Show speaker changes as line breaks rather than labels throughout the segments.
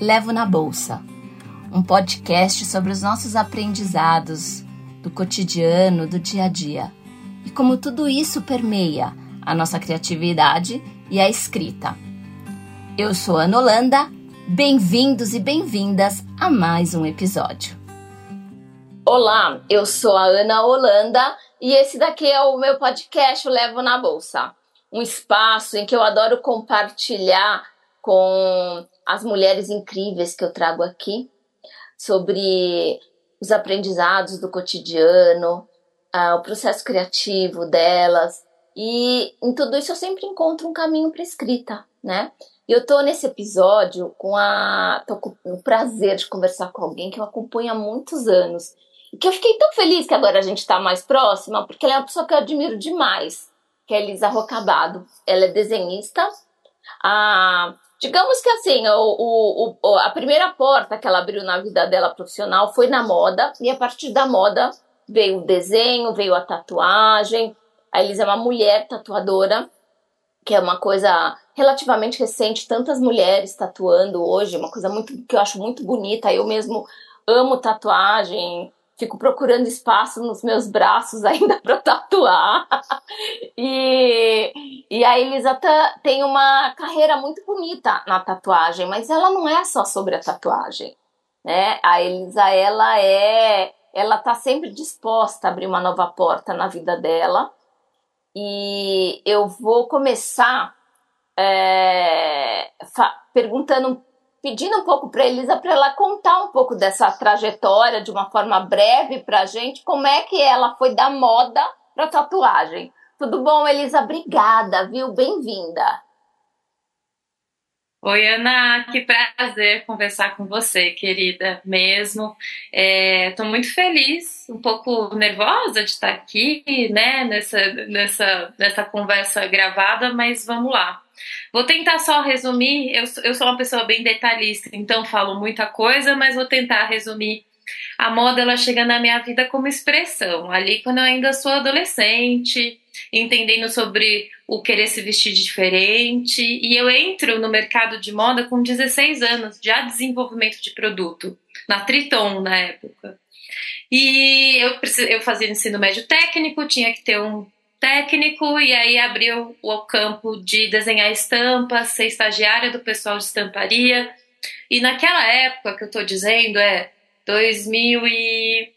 Levo na Bolsa, um podcast sobre os nossos aprendizados do cotidiano, do dia a dia e como tudo isso permeia a nossa criatividade e a escrita. Eu sou Ana Holanda, bem-vindos e bem-vindas a mais um episódio. Olá, eu sou a Ana Holanda e esse daqui é o meu podcast Levo na Bolsa, um espaço em que eu adoro compartilhar com as mulheres incríveis que eu trago aqui sobre os aprendizados do cotidiano, uh, o processo criativo delas. E em tudo isso eu sempre encontro um caminho para escrita, né? E eu tô nesse episódio com a. tô com o prazer de conversar com alguém que eu acompanho há muitos anos. E que eu fiquei tão feliz que agora a gente tá mais próxima, porque ela é uma pessoa que eu admiro demais, que é Elisa Rocabado. Ela é desenhista. A, Digamos que assim, o, o, a primeira porta que ela abriu na vida dela profissional foi na moda, e a partir da moda veio o desenho, veio a tatuagem. A Elisa é uma mulher tatuadora, que é uma coisa relativamente recente, tantas mulheres tatuando hoje, uma coisa muito que eu acho muito bonita. Eu mesmo amo tatuagem, fico procurando espaço nos meus braços ainda para tatuar. e, e a Elisa tá, tem uma carreira muito bonita na tatuagem, mas ela não é só sobre a tatuagem, né? A Elisa ela é, ela tá sempre disposta a abrir uma nova porta na vida dela. E eu vou começar é, perguntando pedindo um pouco para Elisa para ela contar um pouco dessa trajetória de uma forma breve para a gente, como é que ela foi da moda para tatuagem. Tudo bom, Elisa? Obrigada, viu? Bem-vinda.
Oi, Ana, que prazer conversar com você, querida, mesmo. Estou é, muito feliz, um pouco nervosa de estar aqui, né, nessa, nessa, nessa conversa gravada, mas vamos lá. Vou tentar só resumir. Eu, eu sou uma pessoa bem detalhista, então falo muita coisa, mas vou tentar resumir. A moda ela chega na minha vida como expressão, ali quando eu ainda sou adolescente, entendendo sobre o querer se vestir diferente, e eu entro no mercado de moda com 16 anos, já desenvolvimento de produto, na Triton na época. E eu, eu fazia ensino médio técnico, tinha que ter um técnico e aí abriu o campo de desenhar estampas, ser estagiária do pessoal de estamparia. E naquela época que eu estou dizendo é 2000 e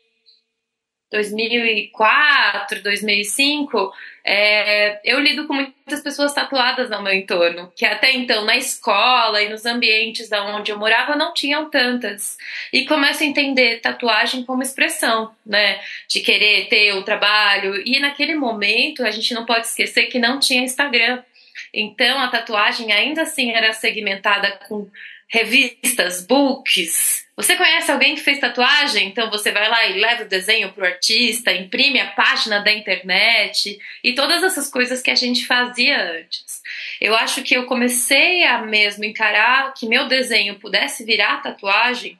2004, 2005, é, eu lido com muitas pessoas tatuadas no meu entorno, que até então na escola e nos ambientes da onde eu morava não tinham tantas. E começo a entender tatuagem como expressão, né? De querer ter o trabalho. E naquele momento a gente não pode esquecer que não tinha Instagram. Então a tatuagem ainda assim era segmentada com revistas, books. Você conhece alguém que fez tatuagem? Então você vai lá e leva o desenho pro artista, imprime a página da internet e todas essas coisas que a gente fazia antes. Eu acho que eu comecei a mesmo encarar que meu desenho pudesse virar tatuagem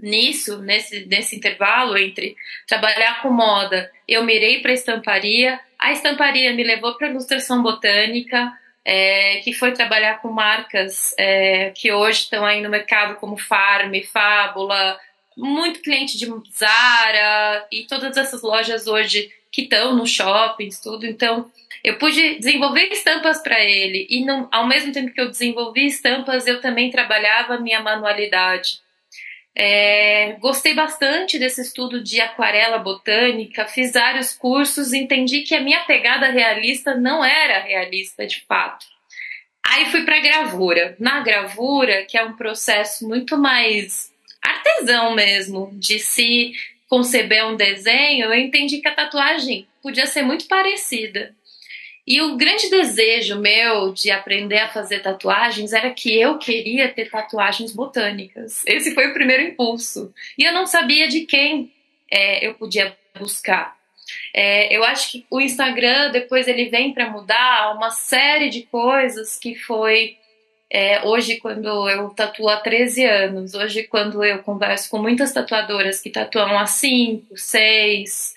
nisso, nesse, nesse intervalo entre trabalhar com moda, eu mirei para estamparia, a estamparia me levou para ilustração botânica, é, que foi trabalhar com marcas é, que hoje estão aí no mercado como Farm, Fábula, muito cliente de Zara e todas essas lojas hoje que estão no shoppings, tudo. Então, eu pude desenvolver estampas para ele e ao mesmo tempo que eu desenvolvi estampas, eu também trabalhava a minha manualidade. É, gostei bastante desse estudo de aquarela botânica, fiz vários cursos, entendi que a minha pegada realista não era realista de fato. Aí fui para gravura. Na gravura, que é um processo muito mais artesão mesmo, de se conceber um desenho, eu entendi que a tatuagem podia ser muito parecida. E o grande desejo meu de aprender a fazer tatuagens era que eu queria ter tatuagens botânicas. Esse foi o primeiro impulso. E eu não sabia de quem é, eu podia buscar. É, eu acho que o Instagram depois ele vem para mudar uma série de coisas que foi é, hoje quando eu tatuo há 13 anos, hoje quando eu converso com muitas tatuadoras que tatuam há 5, 6,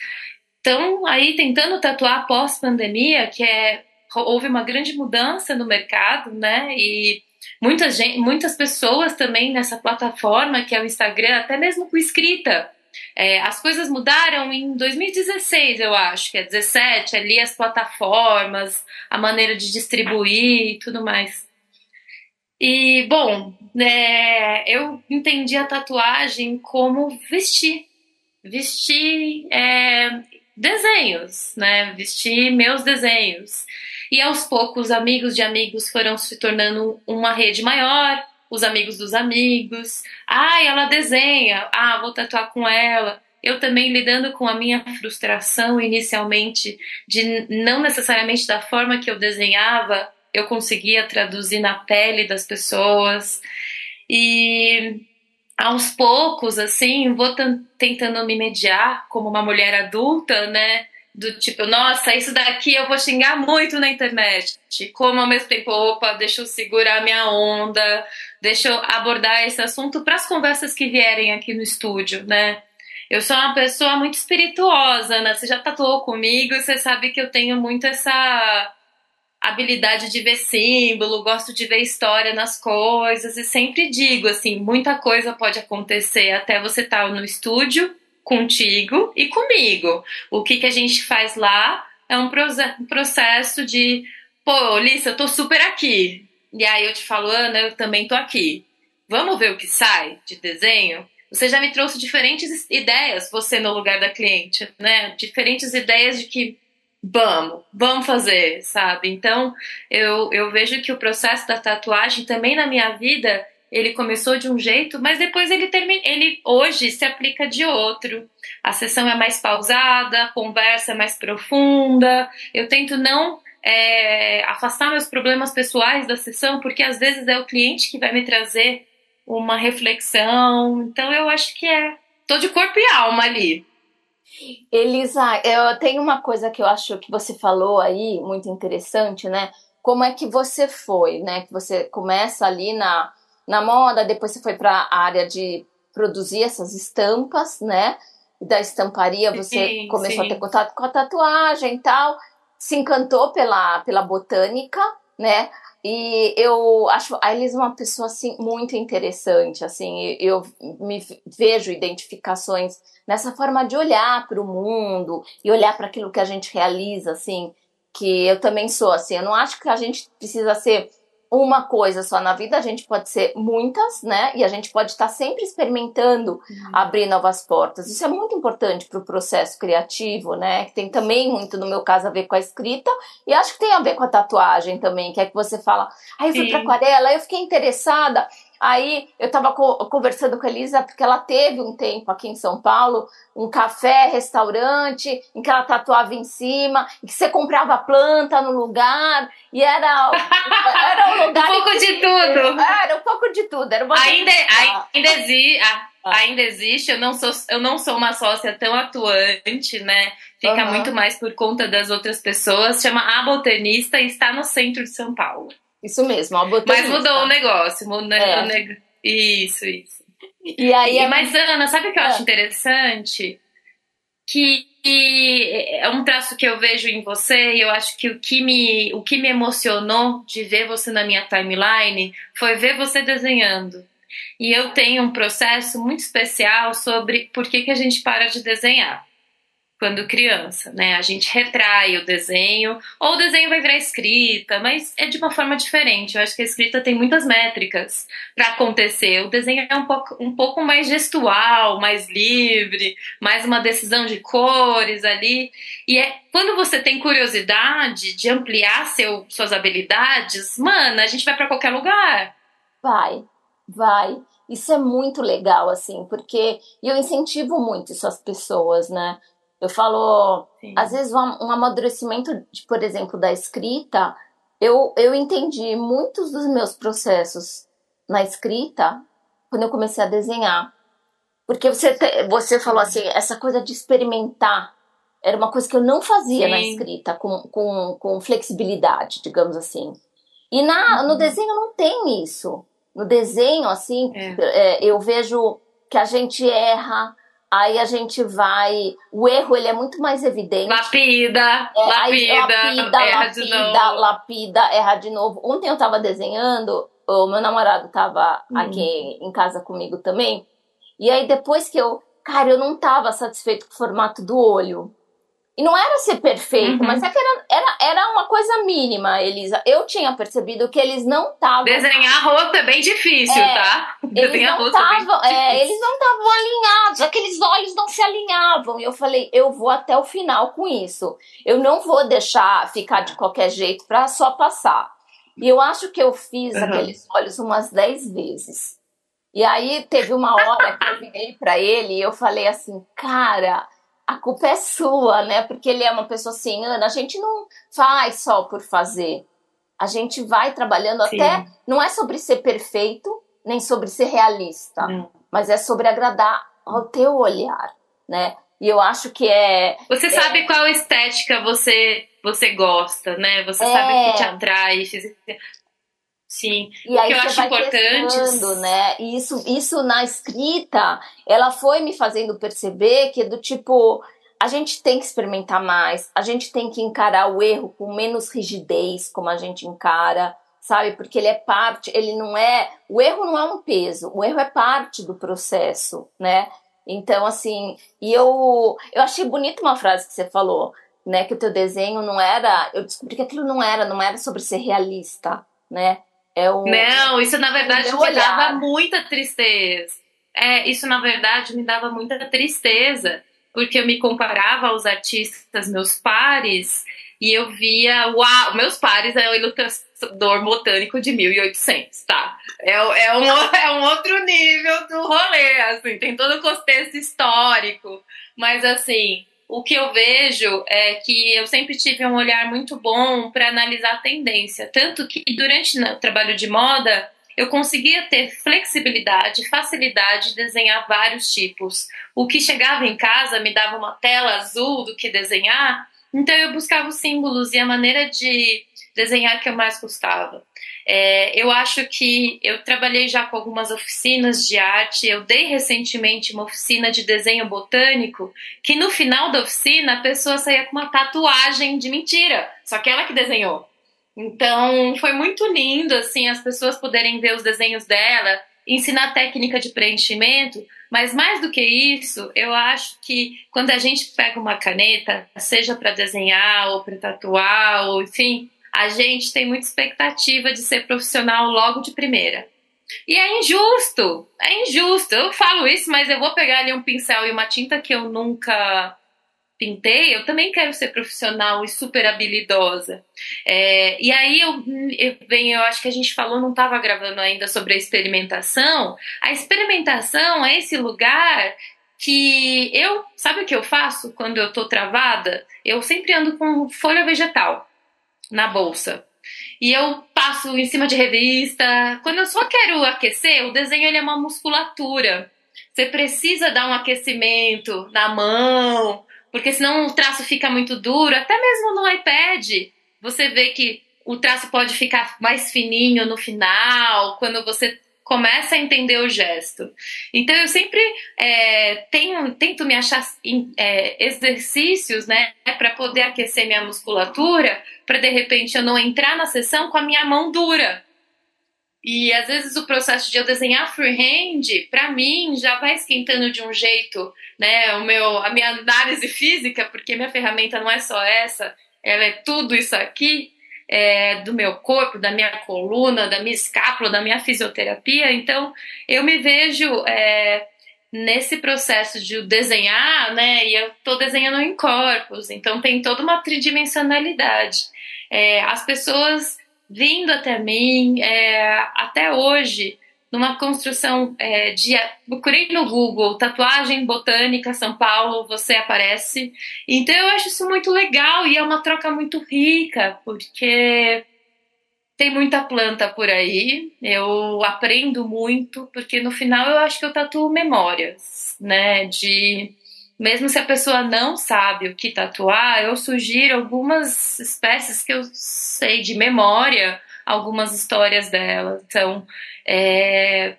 estão aí tentando tatuar pós-pandemia, que é houve uma grande mudança no mercado, né? E muita gente, muitas pessoas também nessa plataforma que é o Instagram, até mesmo com escrita. É, as coisas mudaram em 2016, eu acho, que é 17, ali as plataformas, a maneira de distribuir e tudo mais. E, bom, é, eu entendi a tatuagem como vestir. Vestir é, desenhos, né? Vestir meus desenhos. E aos poucos, amigos de amigos foram se tornando uma rede maior, os amigos dos amigos. Ah, ela desenha. Ah, vou tatuar com ela. Eu também lidando com a minha frustração inicialmente de não necessariamente da forma que eu desenhava, eu conseguia traduzir na pele das pessoas. E aos poucos, assim, vou tentando me mediar como uma mulher adulta, né? Do tipo, nossa, isso daqui eu vou xingar muito na internet. Como ao mesmo tempo, opa, deixa eu segurar minha onda, deixa eu abordar esse assunto para as conversas que vierem aqui no estúdio, né? Eu sou uma pessoa muito espirituosa, né? Você já tatuou comigo, você sabe que eu tenho muito essa habilidade de ver símbolo, gosto de ver história nas coisas e sempre digo assim, muita coisa pode acontecer até você estar tá no estúdio contigo e comigo. O que que a gente faz lá é um processo de, pô, Lissa, eu tô super aqui. E aí eu te falo, Ana, eu também tô aqui. Vamos ver o que sai de desenho? Você já me trouxe diferentes ideias, você no lugar da cliente, né? Diferentes ideias de que vamos, vamos fazer, sabe? Então, eu, eu vejo que o processo da tatuagem também na minha vida, ele começou de um jeito, mas depois ele termina, ele hoje se aplica de outro. A sessão é mais pausada, a conversa é mais profunda. Eu tento não é, afastar meus problemas pessoais da sessão, porque às vezes é o cliente que vai me trazer uma reflexão. Então eu acho que é. Tô de corpo e alma ali.
Elisa, eu tenho uma coisa que eu acho que você falou aí, muito interessante, né? Como é que você foi, né? Que você começa ali na, na moda, depois você foi para a área de produzir essas estampas, né? Da estamparia você sim, começou sim. a ter contato com a tatuagem e tal, se encantou pela, pela botânica, né? E eu acho a Elisa uma pessoa assim muito interessante, assim, eu me vejo identificações nessa forma de olhar para o mundo e olhar para aquilo que a gente realiza, assim, que eu também sou assim, eu não acho que a gente precisa ser uma coisa só na vida, a gente pode ser muitas, né? E a gente pode estar sempre experimentando uhum. abrir novas portas. Isso é muito importante para o processo criativo, né? Que tem também muito, no meu caso, a ver com a escrita, e acho que tem a ver com a tatuagem também, que é que você fala, aí ah, fui para aquarela, eu fiquei interessada. Aí eu estava co conversando com a Elisa, porque ela teve um tempo aqui em São Paulo, um café, restaurante, em que ela tatuava em cima, em que você comprava planta no lugar, e era,
era um lugar. um pouco que, de tudo.
Era um pouco de tudo. Era uma
ainda, ainda, existe, ah, ainda existe, eu não, sou, eu não sou uma sócia tão atuante, né? Fica uhum. muito mais por conta das outras pessoas. Chama A Botanista e está no centro de São Paulo.
Isso mesmo,
botanista. Mas mudou o negócio, mudou é. o negócio. Isso, isso.
E aí, e,
mas Ana, sabe o que eu é. acho interessante? Que é um traço que eu vejo em você e eu acho que o que me o que me emocionou de ver você na minha timeline foi ver você desenhando. E eu tenho um processo muito especial sobre por que, que a gente para de desenhar quando criança, né? A gente retrai o desenho, ou o desenho vai virar escrita, mas é de uma forma diferente. Eu acho que a escrita tem muitas métricas para acontecer. O desenho é um pouco, um pouco mais gestual, mais livre, mais uma decisão de cores ali. E é quando você tem curiosidade de ampliar seu, suas habilidades, mano, a gente vai para qualquer lugar.
Vai, vai. Isso é muito legal, assim, porque eu incentivo muito isso às pessoas, né? Eu falo, Sim. às vezes, um, um amadurecimento, de, por exemplo, da escrita, eu, eu entendi muitos dos meus processos na escrita quando eu comecei a desenhar. Porque você, te, você falou assim, essa coisa de experimentar era uma coisa que eu não fazia Sim. na escrita com, com, com flexibilidade, digamos assim. E na, uhum. no desenho não tem isso. No desenho, assim, é. É, eu vejo que a gente erra, Aí a gente vai. O erro ele é muito mais evidente.
Lapida, é, lapida,
lapida, erra lapida, de novo. lapida, erra de novo. Ontem eu tava desenhando o meu namorado tava hum. aqui em casa comigo também. E aí depois que eu, cara, eu não tava satisfeito com o formato do olho. E não era ser perfeito, uhum. mas é que era, era, era uma coisa mínima, Elisa. Eu tinha percebido que eles não estavam.
Desenhar rosto é bem difícil, é, tá?
Desenhar rosto tavam, é, é Eles não estavam alinhados, aqueles olhos não se alinhavam. E eu falei, eu vou até o final com isso. Eu não vou deixar ficar de qualquer jeito para só passar. E eu acho que eu fiz uhum. aqueles olhos umas 10 vezes. E aí teve uma hora que eu virei para ele e eu falei assim, cara a culpa é sua, né? Porque ele é uma pessoa assim, Ana, a gente não faz só por fazer. A gente vai trabalhando Sim. até. Não é sobre ser perfeito, nem sobre ser realista, mas é sobre agradar ao teu olhar, né? E eu acho que é.
Você
é,
sabe qual estética você você gosta, né? Você é, sabe o que te atrai. Sim.
E aí eu acho importante. Testando, né? E isso, isso na escrita, ela foi me fazendo perceber que do tipo, a gente tem que experimentar mais, a gente tem que encarar o erro com menos rigidez, como a gente encara, sabe? Porque ele é parte, ele não é. O erro não é um peso, o erro é parte do processo, né? Então, assim, e eu, eu achei bonita uma frase que você falou, né? Que o teu desenho não era. Eu descobri que aquilo não era, não era sobre ser realista, né?
É o, não, isso na verdade me dava muita tristeza. É, isso na verdade me dava muita tristeza, porque eu me comparava aos artistas meus pares e eu via, uau, meus pares é o ilustrador botânico de 1800, tá? É, é, um, é um outro nível do rolê, assim, tem todo o contexto histórico, mas assim, o que eu vejo é que eu sempre tive um olhar muito bom para analisar a tendência. Tanto que durante o trabalho de moda eu conseguia ter flexibilidade, facilidade de desenhar vários tipos. O que chegava em casa me dava uma tela azul do que desenhar, então eu buscava os símbolos e a maneira de desenhar que eu mais gostava. É, eu acho que eu trabalhei já com algumas oficinas de arte. Eu dei recentemente uma oficina de desenho botânico, que no final da oficina a pessoa saía com uma tatuagem de mentira, só que ela que desenhou. Então foi muito lindo assim as pessoas poderem ver os desenhos dela, ensinar técnica de preenchimento. Mas mais do que isso, eu acho que quando a gente pega uma caneta, seja para desenhar ou para tatuar, ou enfim, a gente tem muita expectativa de ser profissional logo de primeira. E é injusto, é injusto. Eu falo isso, mas eu vou pegar ali um pincel e uma tinta que eu nunca pintei, eu também quero ser profissional e super habilidosa. É, e aí eu, eu, bem, eu acho que a gente falou, não estava gravando ainda sobre a experimentação. A experimentação é esse lugar que eu, sabe o que eu faço quando eu tô travada? Eu sempre ando com folha vegetal na bolsa. E eu passo em cima de revista. Quando eu só quero aquecer, o desenho ele é uma musculatura. Você precisa dar um aquecimento na mão, porque senão o traço fica muito duro. Até mesmo no iPad, você vê que o traço pode ficar mais fininho no final, quando você começa a entender o gesto. Então eu sempre é, tenho, tento me achar é, exercícios, né, para poder aquecer minha musculatura, para de repente eu não entrar na sessão com a minha mão dura. E às vezes o processo de eu desenhar freehand, para mim, já vai esquentando de um jeito, né? O meu, a minha análise física, porque minha ferramenta não é só essa, ela é tudo isso aqui é, do meu corpo, da minha coluna, da minha escápula, da minha fisioterapia. Então, eu me vejo é, nesse processo de desenhar, né? E eu estou desenhando em corpos, então tem toda uma tridimensionalidade. É, as pessoas vindo até mim, é, até hoje, numa construção é, de. Procurei no Google, tatuagem botânica São Paulo, você aparece. Então eu acho isso muito legal e é uma troca muito rica, porque tem muita planta por aí, eu aprendo muito, porque no final eu acho que eu tatuo memórias, né? De. Mesmo se a pessoa não sabe o que tatuar, eu sugiro algumas espécies que eu sei de memória algumas histórias dela. Então, é,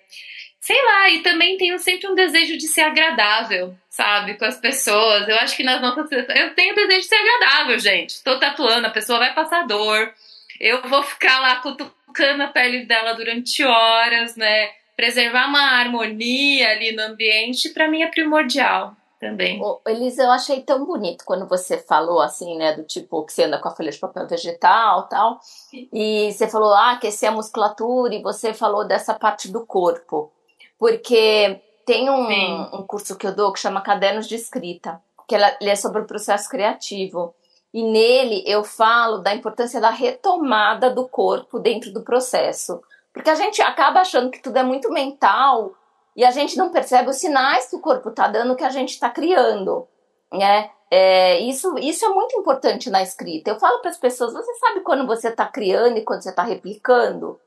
sei lá, e também tenho sempre um desejo de ser agradável, sabe, com as pessoas. Eu acho que nas nossas eu tenho desejo de ser agradável, gente. Estou tatuando, a pessoa vai passar dor. eu vou ficar lá cutucando a pele dela durante horas, né? Preservar uma harmonia ali no ambiente, para mim é primordial também.
Ô, Elisa, eu achei tão bonito quando você falou assim, né, do tipo que você anda com a folha de papel vegetal tal, e você falou, ah, aquecer a musculatura, e você falou dessa parte do corpo, porque tem um, um curso que eu dou que chama Cadernos de Escrita, que ele é sobre o processo criativo, e nele eu falo da importância da retomada do corpo dentro do processo, porque a gente acaba achando que tudo é muito mental, e a gente não percebe os sinais que o corpo está dando que a gente está criando, né? É, isso, isso é muito importante na escrita. Eu falo para as pessoas: você sabe quando você está criando e quando você está replicando?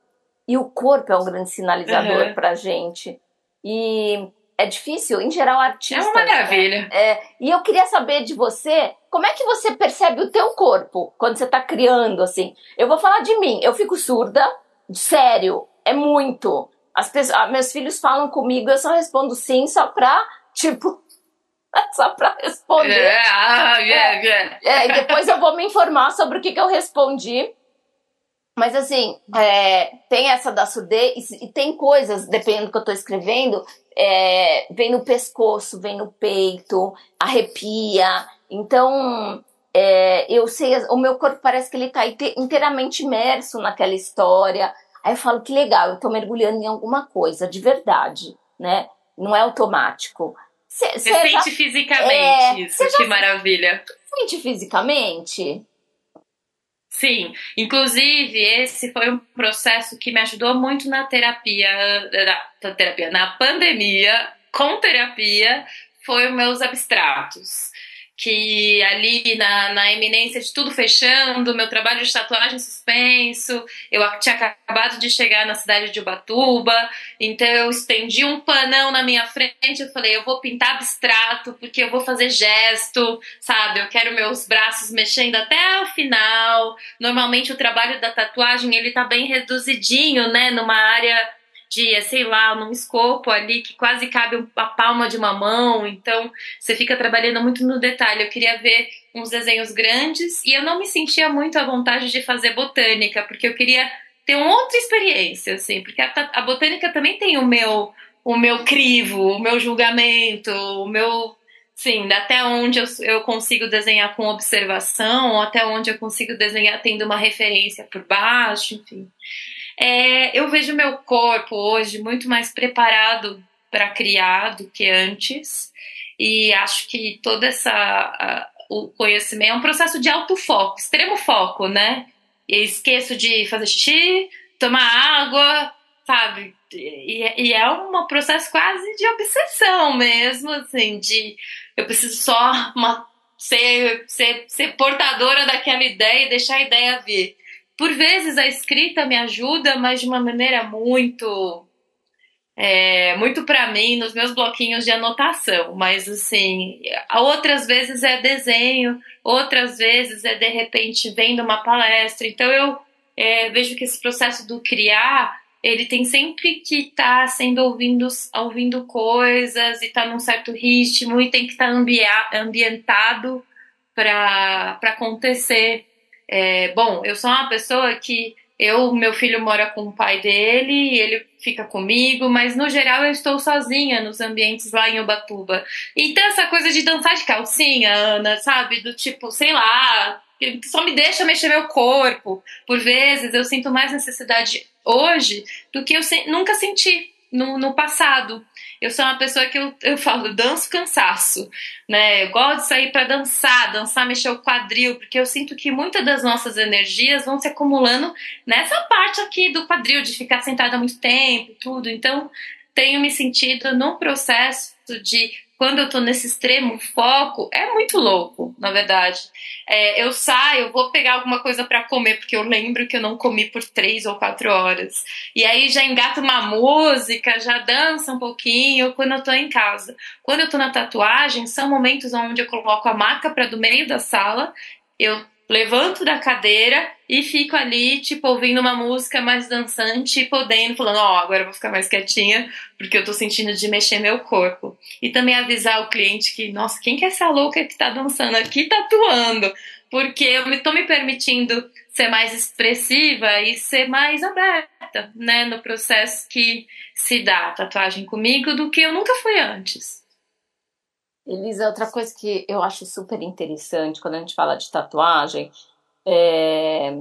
E o corpo é um grande sinalizador uhum. para a gente. E é difícil, em geral, artista. É
uma maravilha.
Né? É, e eu queria saber de você, como é que você percebe o teu corpo quando você está criando, assim? Eu vou falar de mim, eu fico surda, sério, é muito. As pessoas, ah, meus filhos falam comigo, eu só respondo sim, só pra, tipo, só pra responder.
É, ah, yeah,
yeah. é, e depois eu vou me informar sobre o que, que eu respondi. Mas assim, é, tem essa da surdez e, tem coisas, dependendo do que eu tô escrevendo, é, vem no pescoço, vem no peito, arrepia. Então, é, eu sei, o meu corpo parece que ele tá inteiramente imerso naquela história. Aí eu falo que legal, eu tô mergulhando em alguma coisa de verdade, né? Não é automático.
Você sente já, fisicamente é, isso, que maravilha.
Sente fisicamente?
Sim, inclusive esse foi um processo que me ajudou muito na terapia, na, terapia, na pandemia, com terapia, foi os meus abstratos que ali na, na eminência de tudo fechando, meu trabalho de tatuagem suspenso, eu tinha acabado de chegar na cidade de Ubatuba, então eu estendi um panão na minha frente, eu falei, eu vou pintar abstrato, porque eu vou fazer gesto, sabe? Eu quero meus braços mexendo até o final. Normalmente o trabalho da tatuagem, ele tá bem reduzidinho, né, numa área de, sei lá, num escopo ali que quase cabe a palma de uma mão, então você fica trabalhando muito no detalhe. Eu queria ver uns desenhos grandes e eu não me sentia muito à vontade de fazer botânica, porque eu queria ter uma outra experiência, assim, porque a, a botânica também tem o meu o meu crivo, o meu julgamento, o meu sim, até onde eu, eu consigo desenhar com observação, até onde eu consigo desenhar tendo uma referência por baixo, enfim. É, eu vejo meu corpo hoje muito mais preparado para criar do que antes, e acho que todo essa a, o conhecimento é um processo de alto foco, extremo foco, né? Eu esqueço de fazer xixi, tomar água, sabe? E, e, é um processo quase de obsessão mesmo, assim, de eu preciso só uma, ser, ser, ser portadora daquela ideia e deixar a ideia vir. Por vezes a escrita me ajuda, mas de uma maneira muito é, muito para mim nos meus bloquinhos de anotação, mas assim, outras vezes é desenho, outras vezes é de repente vendo uma palestra. Então eu é, vejo que esse processo do criar ele tem sempre que estar tá sendo ouvindo, ouvindo coisas e estar tá num certo ritmo e tem que estar tá ambientado para acontecer. É, bom, eu sou uma pessoa que eu, meu filho mora com o pai dele, ele fica comigo, mas no geral eu estou sozinha nos ambientes lá em Ubatuba. Então essa coisa de dançar de calcinha, Ana, sabe? Do tipo, sei lá, só me deixa mexer meu corpo. Por vezes eu sinto mais necessidade hoje do que eu se, nunca senti no, no passado. Eu sou uma pessoa que eu, eu falo, danço cansaço, né? Eu gosto de sair para dançar, dançar, mexer o quadril, porque eu sinto que muitas das nossas energias vão se acumulando nessa parte aqui do quadril, de ficar sentada muito tempo tudo. Então, tenho me sentido num processo de quando eu tô nesse extremo foco, é muito louco, na verdade. É, eu saio, vou pegar alguma coisa para comer, porque eu lembro que eu não comi por três ou quatro horas. E aí já engato uma música, já dança um pouquinho quando eu tô em casa. Quando eu tô na tatuagem, são momentos onde eu coloco a maca para do meio da sala, eu levanto da cadeira e fico ali, tipo, ouvindo uma música mais dançante e podendo, falando, ó, oh, agora eu vou ficar mais quietinha, porque eu tô sentindo de mexer meu corpo. E também avisar o cliente que, nossa, quem que é essa louca que tá dançando aqui, tatuando? Porque eu tô me permitindo ser mais expressiva e ser mais aberta, né, no processo que se dá a tatuagem comigo do que eu nunca fui antes.
Elisa, outra coisa que eu acho super interessante quando a gente fala de tatuagem é,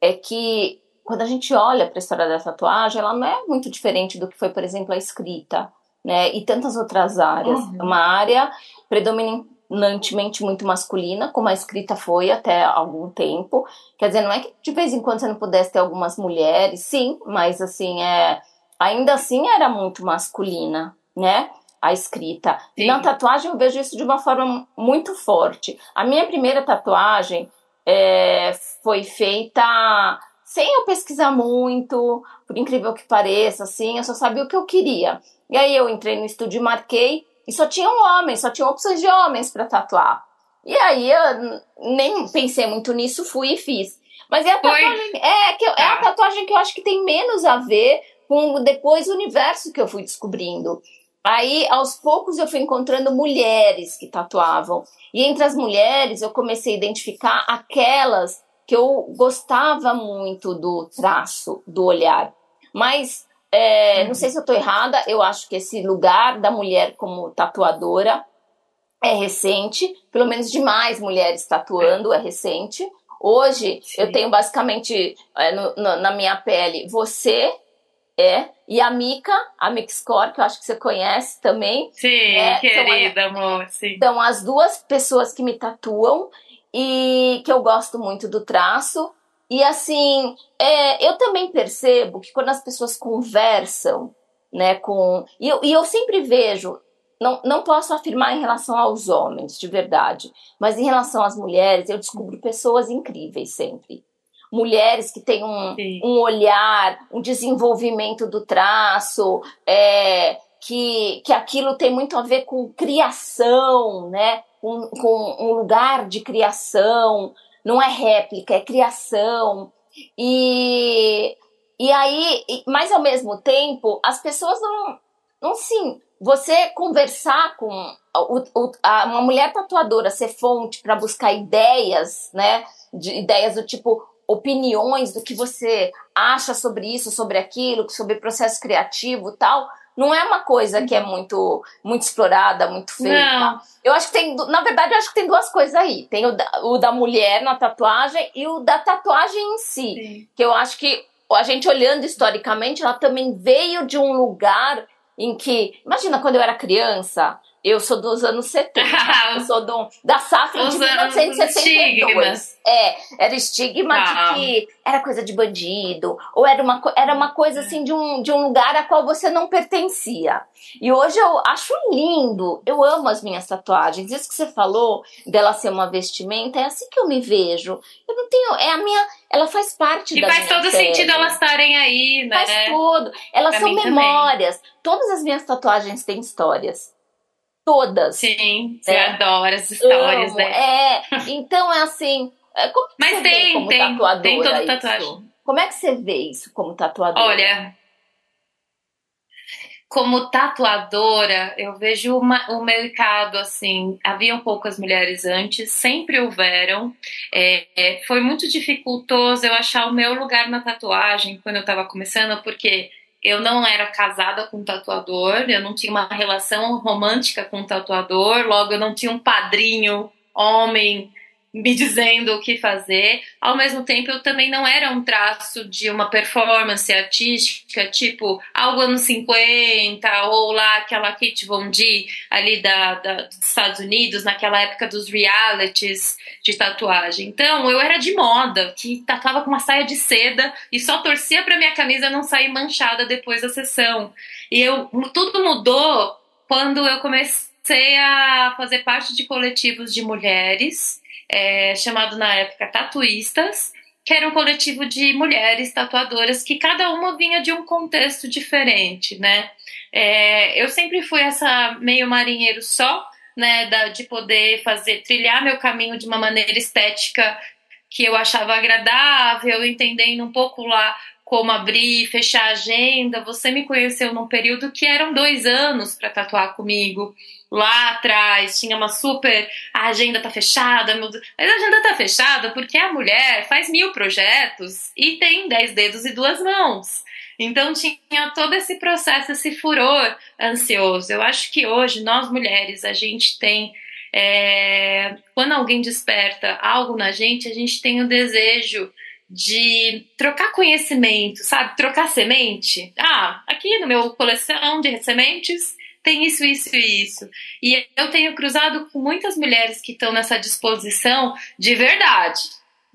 é que quando a gente olha para a história da tatuagem, ela não é muito diferente do que foi, por exemplo, a escrita, né? E tantas outras áreas. Uhum. Uma área predominante predominantemente muito masculina, como a escrita foi até algum tempo. Quer dizer, não é que de vez em quando você não pudesse ter algumas mulheres, sim, mas assim, é, ainda assim era muito masculina, né? A escrita. Sim. Na tatuagem eu vejo isso de uma forma muito forte. A minha primeira tatuagem é, foi feita sem eu pesquisar muito, por incrível que pareça, assim, eu só sabia o que eu queria. E aí eu entrei no estúdio e marquei e só tinham homens, só tinham opções de homens para tatuar. E aí eu nem pensei muito nisso, fui e fiz. Mas é a tatuagem, é, que, é a tá. tatuagem que eu acho que tem menos a ver com depois o universo que eu fui descobrindo. Aí, aos poucos, eu fui encontrando mulheres que tatuavam. E entre as mulheres, eu comecei a identificar aquelas que eu gostava muito do traço, do olhar. Mas é, não sei se eu estou errada, eu acho que esse lugar da mulher como tatuadora é recente, pelo menos de mais mulheres tatuando é recente. Hoje Sim. eu tenho basicamente é, no, no, na minha pele você é e a Mica, a Mixcore, que eu acho que você conhece também.
Sim, é, querida, são, amor. Sim.
São as duas pessoas que me tatuam e que eu gosto muito do traço. E assim, é, eu também percebo que quando as pessoas conversam, né, com. E eu, e eu sempre vejo, não, não posso afirmar em relação aos homens, de verdade, mas em relação às mulheres, eu descubro pessoas incríveis sempre. Mulheres que têm um, um olhar, um desenvolvimento do traço, é, que, que aquilo tem muito a ver com criação, né? Com, com um lugar de criação, não é réplica, é criação. E, e aí, mas ao mesmo tempo, as pessoas não, não sim, você conversar com o, o, a, uma mulher tatuadora, ser fonte para buscar ideias, né? De, ideias do tipo opiniões do que você acha sobre isso, sobre aquilo, sobre processo criativo tal não é uma coisa que é muito muito explorada, muito feita. Não. Eu acho que tem, na verdade, eu acho que tem duas coisas aí. Tem o da, o da mulher na tatuagem e o da tatuagem em si. Sim. Que eu acho que a gente olhando historicamente, ela também veio de um lugar em que, imagina quando eu era criança, eu sou dos anos 70. eu sou do, da safra Os de 1972. É, era estigma de ah. que era coisa de bandido, ou era uma, era uma coisa assim de um, de um lugar a qual você não pertencia. E hoje eu acho lindo, eu amo as minhas tatuagens. Isso que você falou dela ser uma vestimenta, é assim que eu me vejo. Eu não tenho, é a minha, ela faz parte
e
da
faz todo pele. sentido elas estarem aí, né?
Faz tudo. Elas pra são memórias. Também. Todas as minhas tatuagens têm histórias todas.
Sim, você é. adora as histórias,
Amo, né? É, então é assim. É, como
Mas tem, como tem, tem toda tatuagem.
Como é que você vê isso como tatuadora?
Olha, como tatuadora, eu vejo uma, o mercado assim. Haviam poucas mulheres antes, sempre houveram. É, é, foi muito dificultoso eu achar o meu lugar na tatuagem quando eu estava começando, porque eu não era casada com um tatuador, eu não tinha uma relação romântica com um tatuador, logo eu não tinha um padrinho homem me dizendo o que fazer. Ao mesmo tempo, eu também não era um traço de uma performance artística, tipo algo anos 50, ou lá aquela Kate Von D ali da, da, dos Estados Unidos, naquela época dos realities de tatuagem. Então, eu era de moda, que tatuava com uma saia de seda e só torcia para minha camisa não sair manchada depois da sessão. E eu, tudo mudou quando eu comecei a fazer parte de coletivos de mulheres é, chamado na época Tatuístas, que era um coletivo de mulheres tatuadoras que cada uma vinha de um contexto diferente, né? É, eu sempre fui essa meio marinheiro só, né, da, de poder fazer trilhar meu caminho de uma maneira estética que eu achava agradável, entendendo um pouco lá como abrir e fechar a agenda. Você me conheceu num período que eram dois anos para tatuar comigo. Lá atrás tinha uma super. A agenda tá fechada, meu... mas a agenda tá fechada porque a mulher faz mil projetos e tem dez dedos e duas mãos. Então tinha todo esse processo, esse furor ansioso. Eu acho que hoje nós mulheres a gente tem é, quando alguém desperta algo na gente, a gente tem o desejo de trocar conhecimento, sabe? Trocar semente. Ah, aqui no meu coleção de sementes tem isso, isso e isso. E eu tenho cruzado com muitas mulheres que estão nessa disposição de verdade,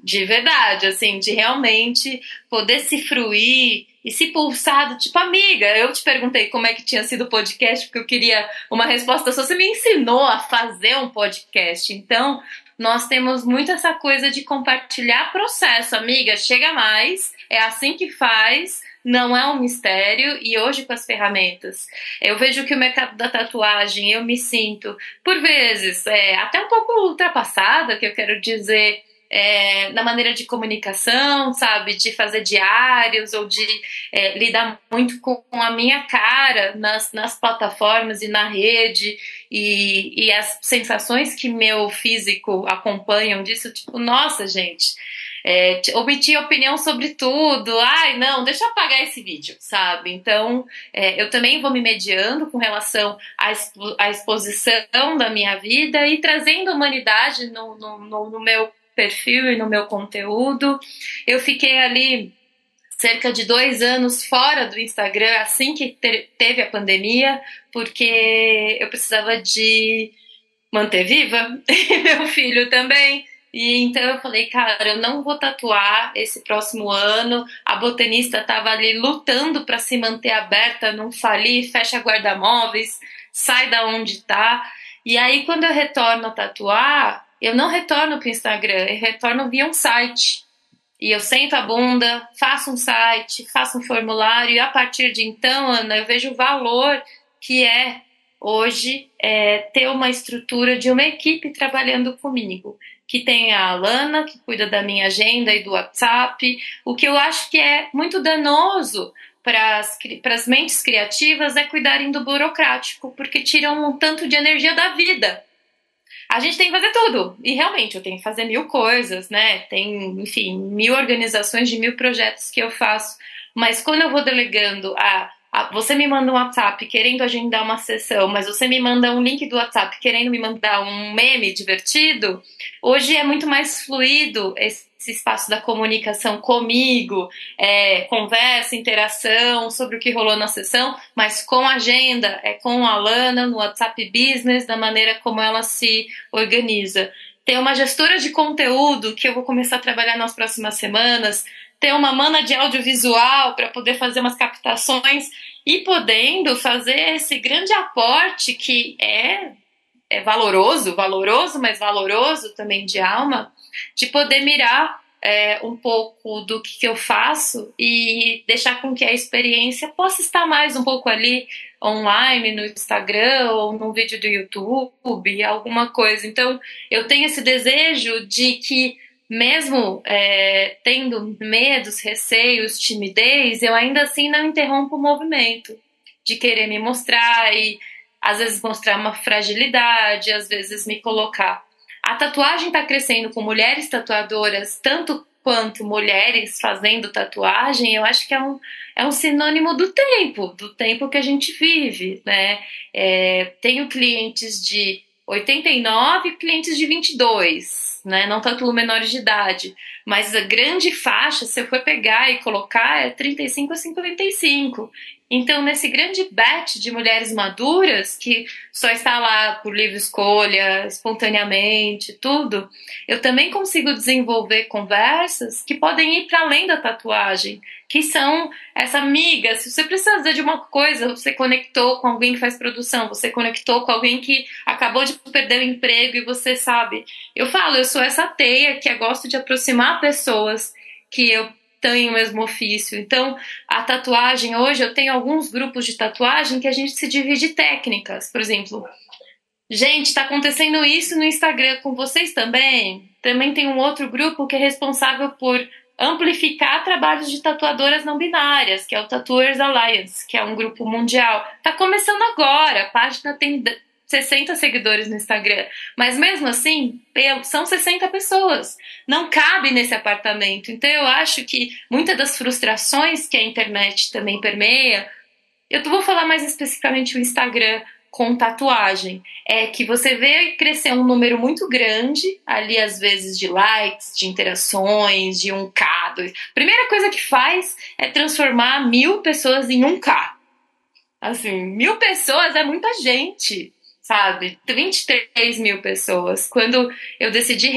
de verdade, assim, de realmente poder se fruir e se pulsado, tipo, amiga, eu te perguntei como é que tinha sido o podcast, porque eu queria uma resposta sua. Você me ensinou a fazer um podcast. Então, nós temos muito essa coisa de compartilhar processo, amiga, chega mais, é assim que faz, não é um mistério e hoje com as ferramentas. Eu vejo que o mercado da tatuagem, eu me sinto, por vezes, é, até um pouco ultrapassada, que eu quero dizer, é, na maneira de comunicação, sabe? De fazer diários ou de é, lidar muito com a minha cara nas, nas plataformas e na rede e, e as sensações que meu físico acompanham disso, tipo, nossa, gente. É, opinião sobre tudo. Ai, não, deixa eu apagar esse vídeo, sabe? Então, é, eu também vou me mediando com relação à, expo à exposição da minha vida e trazendo humanidade no, no, no, no meu perfil e no meu conteúdo. Eu fiquei ali cerca de dois anos fora do Instagram assim que teve a pandemia, porque eu precisava de manter viva meu filho também. E então eu falei, cara, eu não vou tatuar esse próximo ano. A botanista estava ali lutando para se manter aberta, não falir, fecha guarda-móveis, sai da onde tá. E aí quando eu retorno a tatuar, eu não retorno para o Instagram, eu retorno via um site. E eu sento a bunda, faço um site, faço um formulário, e a partir de então, Ana, eu vejo o valor que é hoje é, ter uma estrutura de uma equipe trabalhando comigo. Que tem a Alana, que cuida da minha agenda e do WhatsApp. O que eu acho que é muito danoso para as mentes criativas é cuidarem do burocrático, porque tiram um tanto de energia da vida a gente tem que fazer tudo. E realmente, eu tenho que fazer mil coisas, né? Tem, enfim, mil organizações de mil projetos que eu faço. Mas quando eu vou delegando a você me manda um WhatsApp querendo agendar uma sessão, mas você me manda um link do WhatsApp querendo me mandar um meme divertido, hoje é muito mais fluido esse espaço da comunicação comigo, é, conversa, interação sobre o que rolou na sessão, mas com agenda, é com a Lana no WhatsApp Business, da maneira como ela se organiza. Tem uma gestora de conteúdo que eu vou começar a trabalhar nas próximas semanas, ter uma mana de audiovisual para poder fazer umas captações e podendo fazer esse grande aporte que é, é valoroso, valoroso, mas valoroso também de alma, de poder mirar é, um pouco do que, que eu faço e deixar com que a experiência possa estar mais um pouco ali online no Instagram ou num vídeo do YouTube, alguma coisa. Então, eu tenho esse desejo de que mesmo é, tendo medos, receios, timidez, eu ainda assim não interrompo o movimento de querer me mostrar e às vezes mostrar uma fragilidade, às vezes me colocar. A tatuagem está crescendo com mulheres tatuadoras, tanto quanto mulheres fazendo tatuagem, eu acho que é um, é um sinônimo do tempo, do tempo que a gente vive, né? É, tenho clientes de 89 e clientes de 22 né? Não tanto menores de idade, mas a grande faixa, se eu for pegar e colocar, é 35 a 55. Então, nesse grande batch de mulheres maduras, que só está lá por livre escolha, espontaneamente, tudo, eu também consigo desenvolver conversas que podem ir para além da tatuagem, que são essa amiga. Se você precisa de uma coisa, você conectou com alguém que faz produção, você conectou com alguém que acabou de perder o emprego e você sabe. Eu falo, eu sou essa teia que eu gosto de aproximar pessoas que eu têm o mesmo ofício. Então, a tatuagem, hoje eu tenho alguns grupos de tatuagem que a gente se divide técnicas. Por exemplo, gente, está acontecendo isso no Instagram com vocês também? Também tem um outro grupo que é responsável por amplificar trabalhos de tatuadoras não binárias, que é o Tattooers Alliance, que é um grupo mundial. Tá começando agora, a página tem 60 seguidores no Instagram, mas mesmo assim, são 60 pessoas. Não cabe nesse apartamento. Então eu acho que muitas das frustrações que a internet também permeia, eu vou falar mais especificamente o Instagram, com tatuagem. É que você vê crescer um número muito grande ali, às vezes, de likes, de interações, de um K. Dois. Primeira coisa que faz é transformar mil pessoas em um K. Assim, mil pessoas é muita gente, sabe? 23 mil pessoas. Quando eu decidi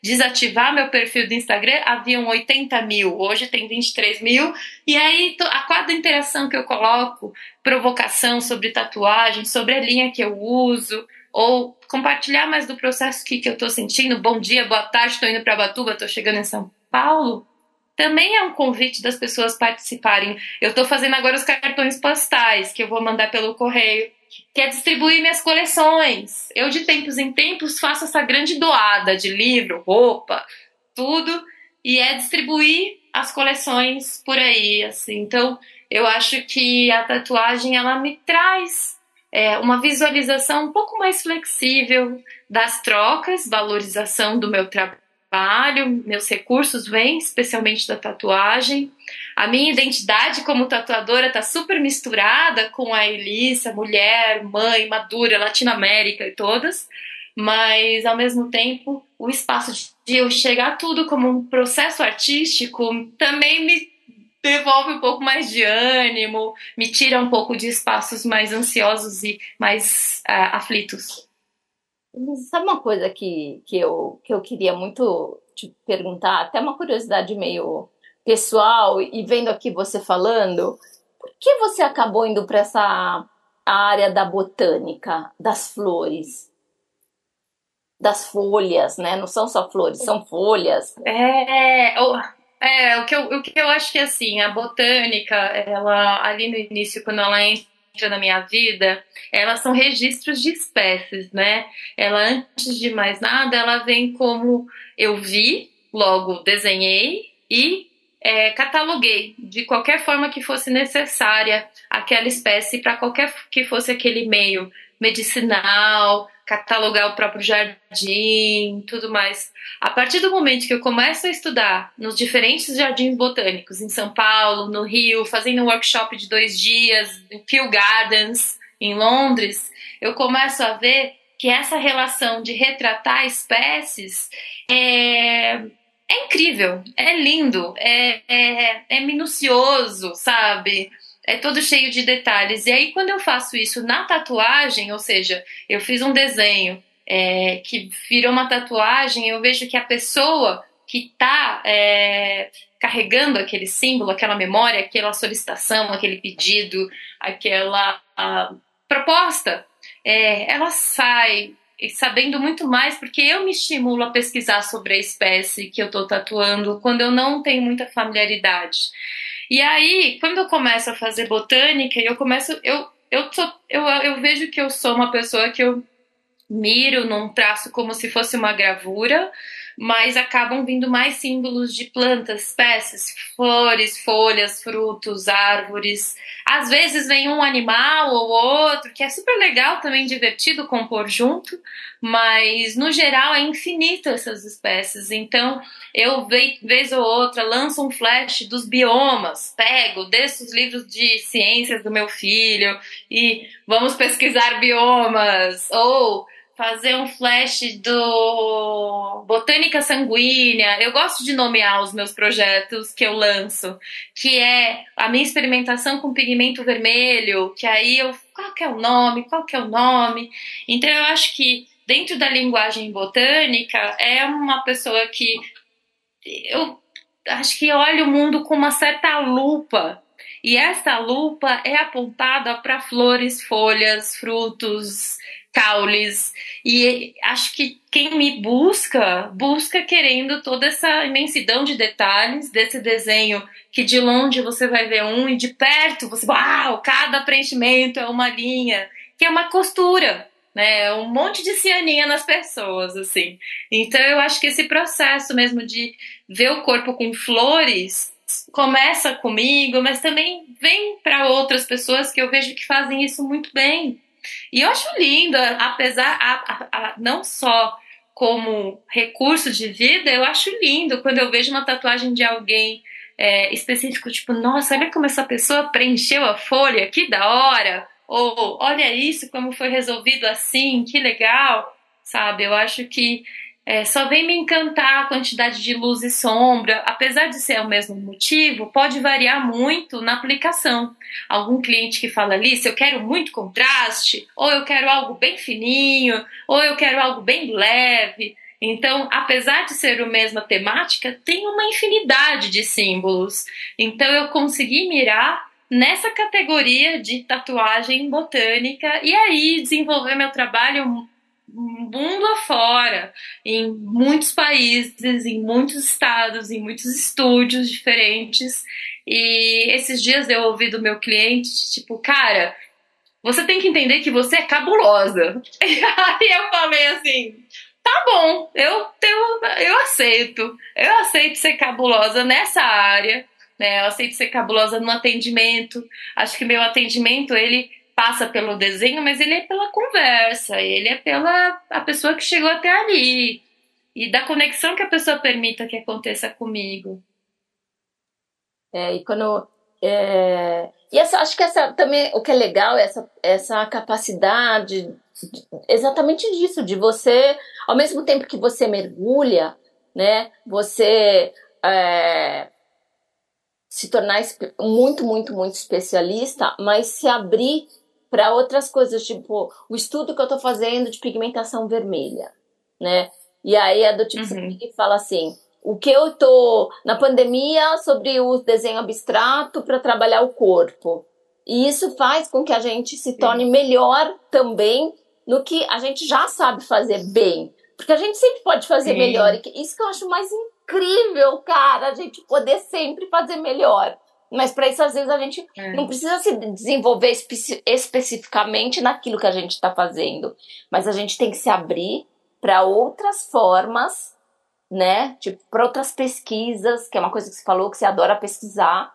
desativar meu perfil do Instagram, haviam 80 mil, hoje tem 23 mil. E aí, a cada interação que eu coloco, provocação sobre tatuagem, sobre a linha que eu uso, ou compartilhar mais do processo que, que eu tô sentindo, bom dia, boa tarde, estou indo para Batuba, estou chegando em São Paulo, também é um convite das pessoas participarem. Eu estou fazendo agora os cartões postais, que eu vou mandar pelo correio que é distribuir minhas coleções. Eu, de tempos em tempos, faço essa grande doada de livro, roupa, tudo, e é distribuir as coleções por aí, assim. Então, eu acho que a tatuagem, ela me traz é, uma visualização um pouco mais flexível das trocas, valorização do meu trabalho, meus recursos vêm especialmente da tatuagem. A minha identidade como tatuadora tá super misturada com a Elissa, mulher, mãe, madura, Latinoamérica e todas, mas ao mesmo tempo o espaço de eu chegar tudo como um processo artístico também me devolve um pouco mais de ânimo, me tira um pouco de espaços mais ansiosos e mais uh, aflitos.
Sabe uma coisa que, que, eu, que eu queria muito te perguntar, até uma curiosidade meio pessoal e vendo aqui você falando, por que você acabou indo para essa área da botânica, das flores? Das folhas, né? Não são só flores, são folhas.
É, é o, que eu, o que eu acho que assim, a botânica, ela ali no início, quando ela entra na minha vida, elas são registros de espécies, né? Ela, antes de mais nada, ela vem como eu vi, logo desenhei e é, cataloguei de qualquer forma que fosse necessária aquela espécie para qualquer que fosse aquele meio medicinal, catalogar o próprio jardim, tudo mais. A partir do momento que eu começo a estudar nos diferentes jardins botânicos em São Paulo, no Rio, fazendo um workshop de dois dias em Kew Gardens, em Londres, eu começo a ver que essa relação de retratar espécies é é incrível, é lindo, é, é, é minucioso, sabe? É todo cheio de detalhes. E aí, quando eu faço isso na tatuagem, ou seja, eu fiz um desenho é, que virou uma tatuagem, eu vejo que a pessoa que está é, carregando aquele símbolo, aquela memória, aquela solicitação, aquele pedido, aquela proposta, é, ela sai sabendo muito mais, porque eu me estimulo a pesquisar sobre a espécie que eu estou tatuando quando eu não tenho muita familiaridade. E aí, quando eu começo a fazer botânica, eu começo. Eu, eu, sou, eu, eu vejo que eu sou uma pessoa que eu miro num traço como se fosse uma gravura, mas acabam vindo mais símbolos de plantas, espécies, flores, folhas, frutos, árvores. Às vezes vem um animal ou outro, que é super legal também, divertido compor junto, mas no geral é infinito essas espécies. Então eu, vez ou outra, lanço um flash dos biomas, pego, desço os livros de ciências do meu filho e vamos pesquisar biomas, ou fazer um flash do Botânica Sanguínea. Eu gosto de nomear os meus projetos que eu lanço, que é a minha experimentação com pigmento vermelho, que aí eu qual que é o nome, qual que é o nome. Então eu acho que dentro da linguagem botânica é uma pessoa que eu acho que olha o mundo com uma certa lupa. E essa lupa é apontada para flores, folhas, frutos, caules. E acho que quem me busca, busca querendo toda essa imensidão de detalhes desse desenho, que de longe você vai ver um e de perto você, uau, cada preenchimento é uma linha, que é uma costura. né? Um monte de cianinha nas pessoas, assim. Então eu acho que esse processo mesmo de ver o corpo com flores começa comigo, mas também vem para outras pessoas que eu vejo que fazem isso muito bem. E eu acho lindo, apesar a, a, a, não só como recurso de vida, eu acho lindo quando eu vejo uma tatuagem de alguém é, específico, tipo, nossa, olha como essa pessoa preencheu a folha, que da hora! Ou olha isso, como foi resolvido assim, que legal, sabe? Eu acho que é, só vem me encantar a quantidade de luz e sombra, apesar de ser o mesmo motivo, pode variar muito na aplicação. Algum cliente que fala ali, se eu quero muito contraste, ou eu quero algo bem fininho, ou eu quero algo bem leve. Então, apesar de ser a mesma temática, tem uma infinidade de símbolos. Então, eu consegui mirar nessa categoria de tatuagem botânica e aí desenvolver meu trabalho mundo afora, em muitos países, em muitos estados, em muitos estúdios diferentes. E esses dias eu ouvi do meu cliente, tipo, cara, você tem que entender que você é cabulosa. E aí eu falei assim, tá bom, eu, eu, eu aceito, eu aceito ser cabulosa nessa área, né? Eu aceito ser cabulosa no atendimento. Acho que meu atendimento, ele passa pelo desenho, mas ele é pela conversa, ele é pela a pessoa que chegou até ali e da conexão que a pessoa permita que aconteça comigo.
É, e quando é, e essa, acho que essa também o que é legal é essa essa capacidade exatamente disso, de você ao mesmo tempo que você mergulha, né, você é, se tornar muito, muito, muito especialista, mas se abrir para outras coisas, tipo o estudo que eu estou fazendo de pigmentação vermelha, né? E aí é do tipo uhum. que fala assim, o que eu tô na pandemia sobre o desenho abstrato para trabalhar o corpo. E isso faz com que a gente se torne melhor também no que a gente já sabe fazer bem. Porque a gente sempre pode fazer Sim. melhor. Isso que eu acho mais incrível, cara, a gente poder sempre fazer melhor. Mas para isso, às vezes, a gente é. não precisa se desenvolver espe especificamente naquilo que a gente está fazendo. Mas a gente tem que se abrir para outras formas, né? Tipo, para outras pesquisas, que é uma coisa que você falou que você adora pesquisar,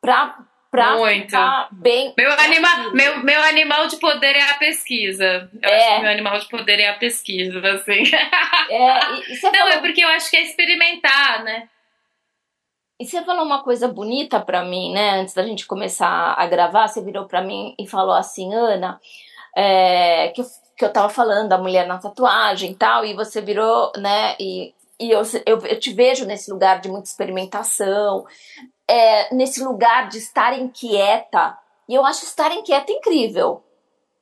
para pra Muito. ficar bem.
Meu, anima, meu, meu animal de poder é a pesquisa. Eu é. acho que meu animal de poder é a pesquisa, assim. É, e, e Não, falou... é porque eu acho que é experimentar, né?
E você falou uma coisa bonita para mim, né? Antes da gente começar a gravar, você virou para mim e falou assim, Ana, é, que, eu, que eu tava falando da mulher na tatuagem e tal, e você virou, né? E, e eu, eu, eu te vejo nesse lugar de muita experimentação, é, nesse lugar de estar inquieta. E eu acho estar inquieta incrível.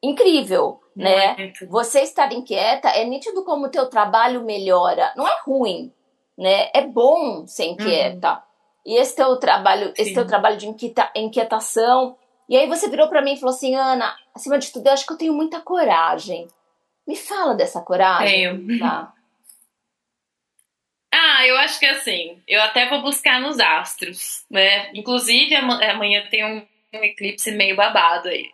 Incrível, né? Muito. Você estar inquieta é nítido como o teu trabalho melhora. Não é ruim, né? É bom ser inquieta. Uhum. E esse teu trabalho, Sim. esse teu trabalho de inquieta, inquietação. E aí você virou para mim e falou assim, Ana, acima de tudo, eu acho que eu tenho muita coragem. Me fala dessa coragem.
Tenho. Tá? Ah, eu acho que assim, eu até vou buscar nos astros, né? Inclusive amanhã tem um, um eclipse meio babado aí.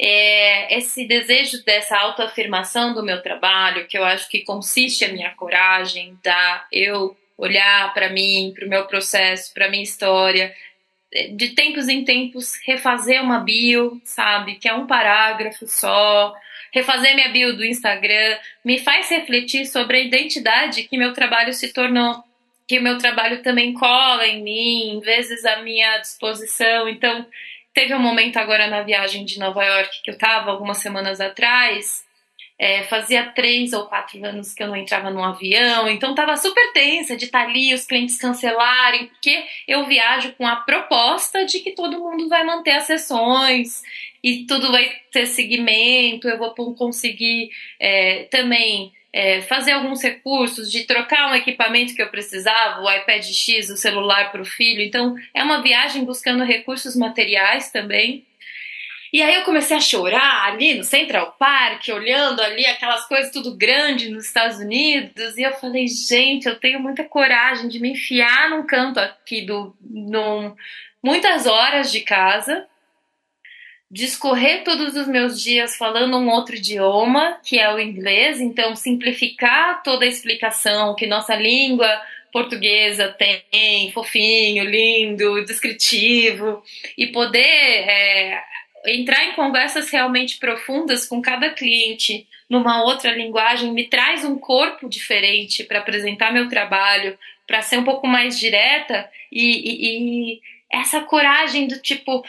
É, esse desejo dessa autoafirmação do meu trabalho, que eu acho que consiste a minha coragem, tá? Eu olhar para mim, para o meu processo, para minha história, de tempos em tempos refazer uma bio, sabe? Que é um parágrafo só, refazer minha bio do Instagram, me faz refletir sobre a identidade que meu trabalho se tornou, que meu trabalho também cola em mim, vezes à minha disposição. Então, teve um momento agora na viagem de Nova York que eu estava algumas semanas atrás é, fazia três ou quatro anos que eu não entrava num avião, então tava super tensa de estar tá ali, os clientes cancelarem, porque eu viajo com a proposta de que todo mundo vai manter as sessões e tudo vai ter seguimento, eu vou conseguir é, também é, fazer alguns recursos de trocar um equipamento que eu precisava, o iPad X, o celular para o filho. Então, é uma viagem buscando recursos materiais também. E aí eu comecei a chorar ali no Central Park, olhando ali aquelas coisas tudo grande nos Estados Unidos, e eu falei, gente, eu tenho muita coragem de me enfiar num canto aqui do num, muitas horas de casa, discorrer todos os meus dias falando um outro idioma, que é o inglês, então simplificar toda a explicação que nossa língua portuguesa tem, fofinho, lindo, descritivo, e poder é, entrar em conversas realmente profundas com cada cliente numa outra linguagem me traz um corpo diferente para apresentar meu trabalho, para ser um pouco mais direta e, e, e essa coragem do tipo,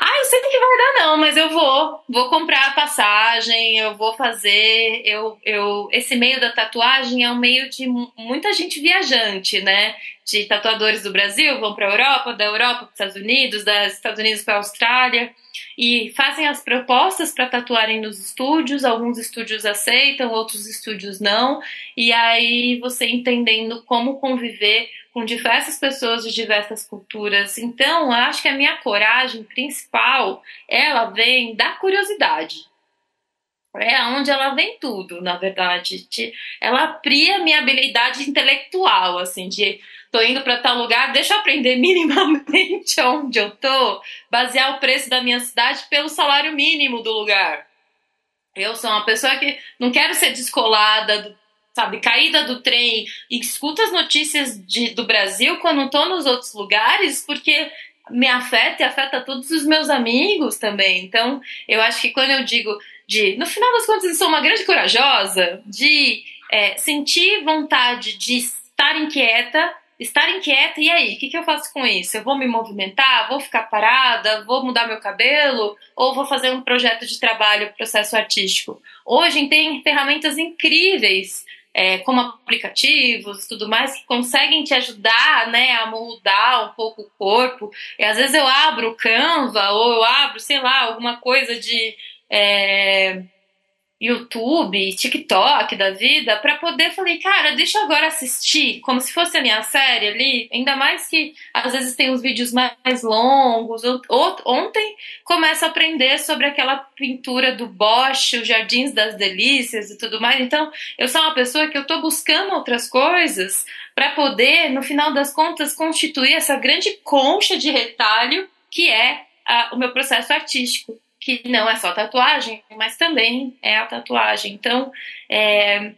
ah, eu sei que vai dar não, mas eu vou, vou comprar a passagem, eu vou fazer, eu, eu, esse meio da tatuagem é um meio de muita gente viajante, né? De tatuadores do Brasil vão para a Europa, da Europa para os Estados Unidos, dos Estados Unidos para a Austrália e fazem as propostas para tatuarem nos estúdios. Alguns estúdios aceitam, outros estúdios não. E aí você entendendo como conviver com diversas pessoas de diversas culturas. Então, acho que a minha coragem principal, ela vem da curiosidade. É onde ela vem tudo, na verdade. Ela apria minha habilidade intelectual, assim, de tô indo para tal lugar, deixa eu aprender minimamente onde eu tô, basear o preço da minha cidade pelo salário mínimo do lugar. Eu sou uma pessoa que não quero ser descolada sabe, caída do trem e escuto as notícias de, do Brasil quando estou nos outros lugares, porque me afeta e afeta todos os meus amigos também. Então, eu acho que quando eu digo de, no final das contas, eu sou uma grande corajosa, de é, sentir vontade de estar inquieta, estar inquieta, e aí, o que, que eu faço com isso? Eu vou me movimentar, vou ficar parada, vou mudar meu cabelo, ou vou fazer um projeto de trabalho, processo artístico? Hoje tem ferramentas incríveis é, como aplicativos tudo mais que conseguem te ajudar né, a moldar um pouco o corpo. E às vezes eu abro o Canva ou eu abro, sei lá, alguma coisa de. É, YouTube, TikTok da vida, para poder falei, cara, deixa eu agora assistir, como se fosse a minha série ali, ainda mais que às vezes tem os vídeos mais longos. Ontem começa a aprender sobre aquela pintura do Bosch, os Jardins das Delícias e tudo mais. Então, eu sou uma pessoa que eu tô buscando outras coisas para poder, no final das contas, constituir essa grande concha de retalho que é a, o meu processo artístico que não é só tatuagem, mas também é a tatuagem. Então, é,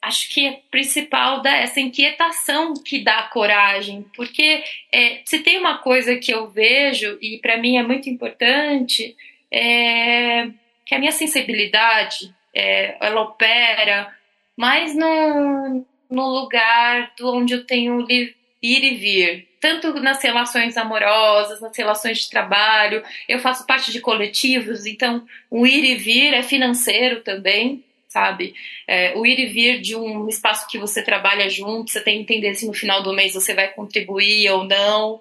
acho que é principal da essa inquietação que dá coragem, porque é, se tem uma coisa que eu vejo e para mim é muito importante, é que a minha sensibilidade é, ela opera mais no, no lugar do onde eu tenho ir e vir tanto nas relações amorosas, nas relações de trabalho. Eu faço parte de coletivos, então o ir e vir é financeiro também, sabe? É, o ir e vir de um espaço que você trabalha junto, você tem que entender se no final do mês você vai contribuir ou não.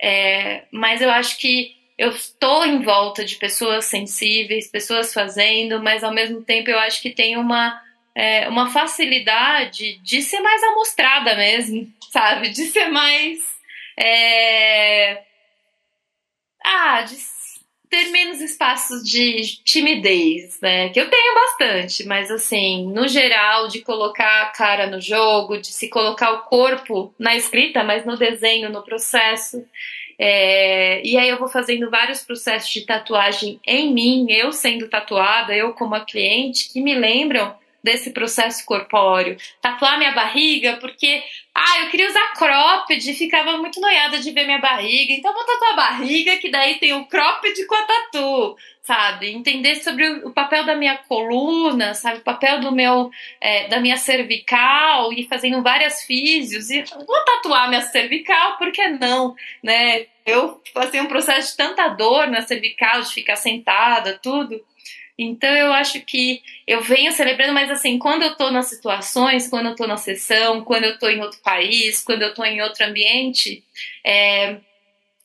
É, mas eu acho que eu estou em volta de pessoas sensíveis, pessoas fazendo, mas ao mesmo tempo eu acho que tem uma, é, uma facilidade de ser mais amostrada mesmo, sabe? De ser mais é... Ah, de ter menos espaços de timidez, né? Que eu tenho bastante, mas assim, no geral, de colocar a cara no jogo, de se colocar o corpo na escrita, mas no desenho, no processo. É, e aí eu vou fazendo vários processos de tatuagem em mim, eu sendo tatuada, eu como a cliente, que me lembram desse processo corpóreo. Tatuar minha barriga, porque, ah, eu queria usar cropped e ficava muito noiada de ver minha barriga. Então vou tatuar a barriga, que daí tem o cropped com a tatu, sabe? Entender sobre o papel da minha coluna, sabe? O papel do meu, é, da minha cervical e fazendo várias físios. E vou tatuar minha cervical, por que não, né? Eu passei um processo de tanta dor na cervical, de ficar sentada, tudo. Então eu acho que eu venho celebrando, mas assim, quando eu tô nas situações, quando eu tô na sessão, quando eu tô em outro país, quando eu tô em outro ambiente, é,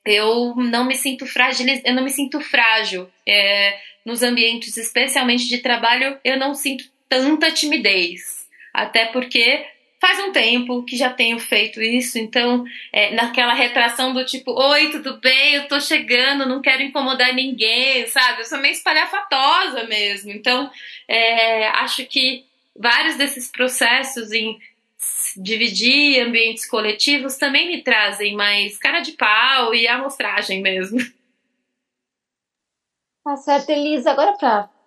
eu não me sinto frágil, eu não me sinto frágil. É, nos ambientes, especialmente de trabalho, eu não sinto tanta timidez. Até porque faz um tempo que já tenho feito isso, então é, naquela retração do tipo, oi, tudo bem? Eu tô chegando, não quero incomodar ninguém, sabe? Eu sou meio espalhafatosa mesmo. Então, é, acho que vários desses processos em dividir ambientes coletivos também me trazem mais cara de pau e amostragem mesmo.
Tá certo, Elisa. Agora,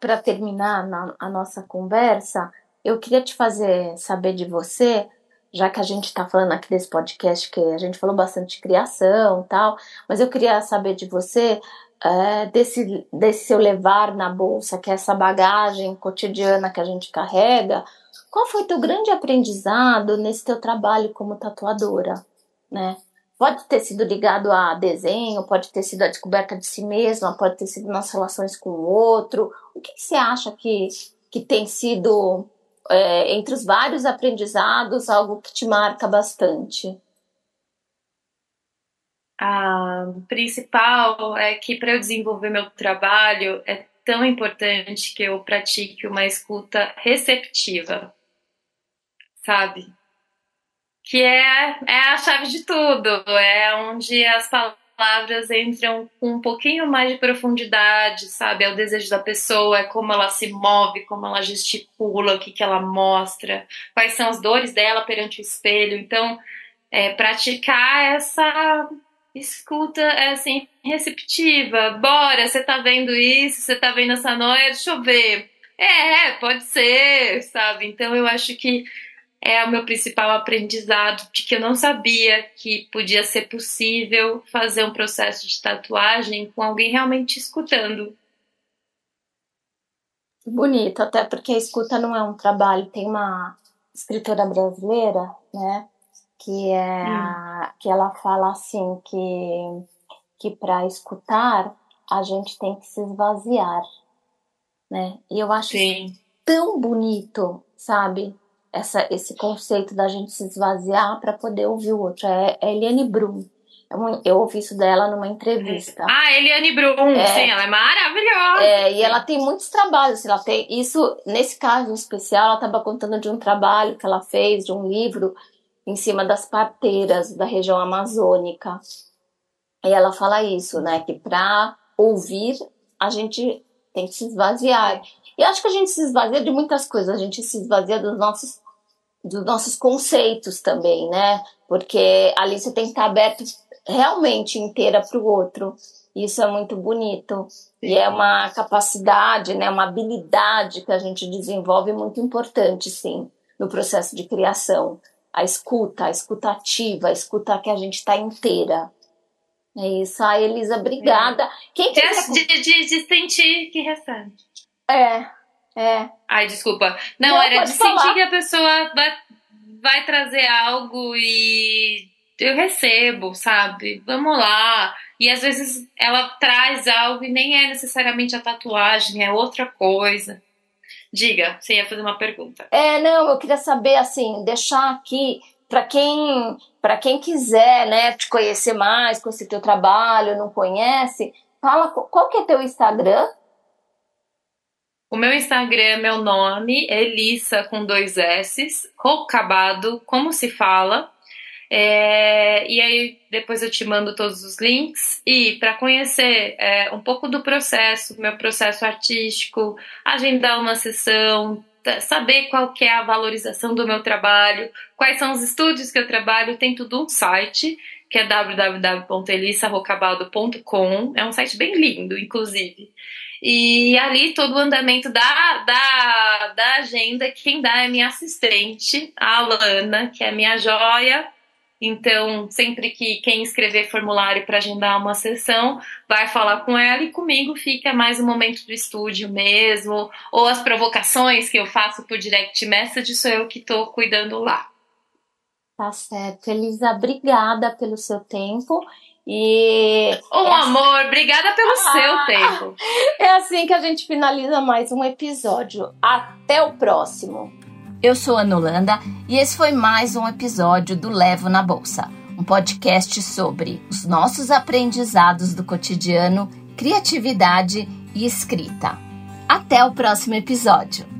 para terminar na, a nossa conversa, eu queria te fazer saber de você, já que a gente está falando aqui desse podcast, que a gente falou bastante de criação tal, mas eu queria saber de você é, desse, desse seu levar na bolsa, que é essa bagagem cotidiana que a gente carrega. Qual foi teu grande aprendizado nesse teu trabalho como tatuadora, né? Pode ter sido ligado a desenho, pode ter sido a descoberta de si mesma, pode ter sido nas relações com o outro. O que, que você acha que, que tem sido, é, entre os vários aprendizados, algo que te marca bastante?
A principal é que para eu desenvolver meu trabalho é tão importante que eu pratique uma escuta receptiva, sabe? que é, é a chave de tudo, é onde as palavras entram com um pouquinho mais de profundidade, sabe? É o desejo da pessoa, é como ela se move, como ela gesticula, o que, que ela mostra, quais são as dores dela perante o espelho. Então, é, praticar essa escuta é assim, receptiva. Bora, você tá vendo isso, você tá vendo essa noite, deixa eu ver. É, pode ser, sabe? Então eu acho que é o meu principal aprendizado de que eu não sabia que podia ser possível fazer um processo de tatuagem com alguém realmente escutando.
Bonito, até porque a escuta não é um trabalho. Tem uma escritora brasileira, né, que é hum. que ela fala assim que que para escutar a gente tem que se esvaziar, né? E eu acho tão bonito, sabe? Essa, esse conceito da gente se esvaziar para poder ouvir o outro. É, é Eliane Brum. Eu, eu ouvi isso dela numa entrevista.
Ah, Eliane Brum, é, sim, ela é maravilhosa.
É, e ela tem muitos trabalhos. Ela tem isso, nesse caso em especial, ela estava contando de um trabalho que ela fez, de um livro em cima das parteiras da região amazônica. E ela fala isso, né? Que para ouvir a gente tem que se esvaziar. E acho que a gente se esvazia de muitas coisas, a gente se esvazia dos nossos, dos nossos conceitos também, né? Porque ali você tem que estar aberto realmente inteira para o outro. Isso é muito bonito. E é uma capacidade, né, uma habilidade que a gente desenvolve muito importante, sim, no processo de criação. A escuta, a escuta ativa, a escuta que a gente está inteira. É isso. Ah, Elisa, obrigada. É.
Quem quiser... de, de, de sentir que recebe.
É, é.
Ai, desculpa. Não, Não era de falar. sentir que a pessoa vai, vai trazer algo e eu recebo, sabe? Vamos lá. E às vezes ela traz algo e nem é necessariamente a tatuagem, é outra coisa. Diga, você ia fazer uma pergunta.
É, não, eu queria saber, assim, deixar aqui para quem para quem quiser, né, te conhecer mais, conhecer teu trabalho, não conhece, fala qual que é teu Instagram
o meu Instagram é meu nome, Elissa com dois S, Rocabado, como se fala. É, e aí depois eu te mando todos os links. E para conhecer é, um pouco do processo, meu processo artístico, agendar uma sessão, saber qual que é a valorização do meu trabalho, quais são os estúdios que eu trabalho, tem tudo um site que é www.elissarrocabado.com. É um site bem lindo, inclusive. E ali todo o andamento da, da, da agenda, quem dá é minha assistente, a Alana, que é minha joia. Então, sempre que quem escrever formulário para agendar uma sessão vai falar com ela e comigo fica mais um momento do estúdio mesmo, ou as provocações que eu faço por direct message, sou eu que estou cuidando lá.
Tá certo. Elisa, obrigada pelo seu tempo e.
Um é amor, assim... obrigada pelo ah, seu tempo.
É assim que a gente finaliza mais um episódio. Até o próximo. Eu sou a Nolanda e esse foi mais um episódio do Levo na Bolsa, um podcast sobre os nossos aprendizados do cotidiano, criatividade e escrita. Até o próximo episódio.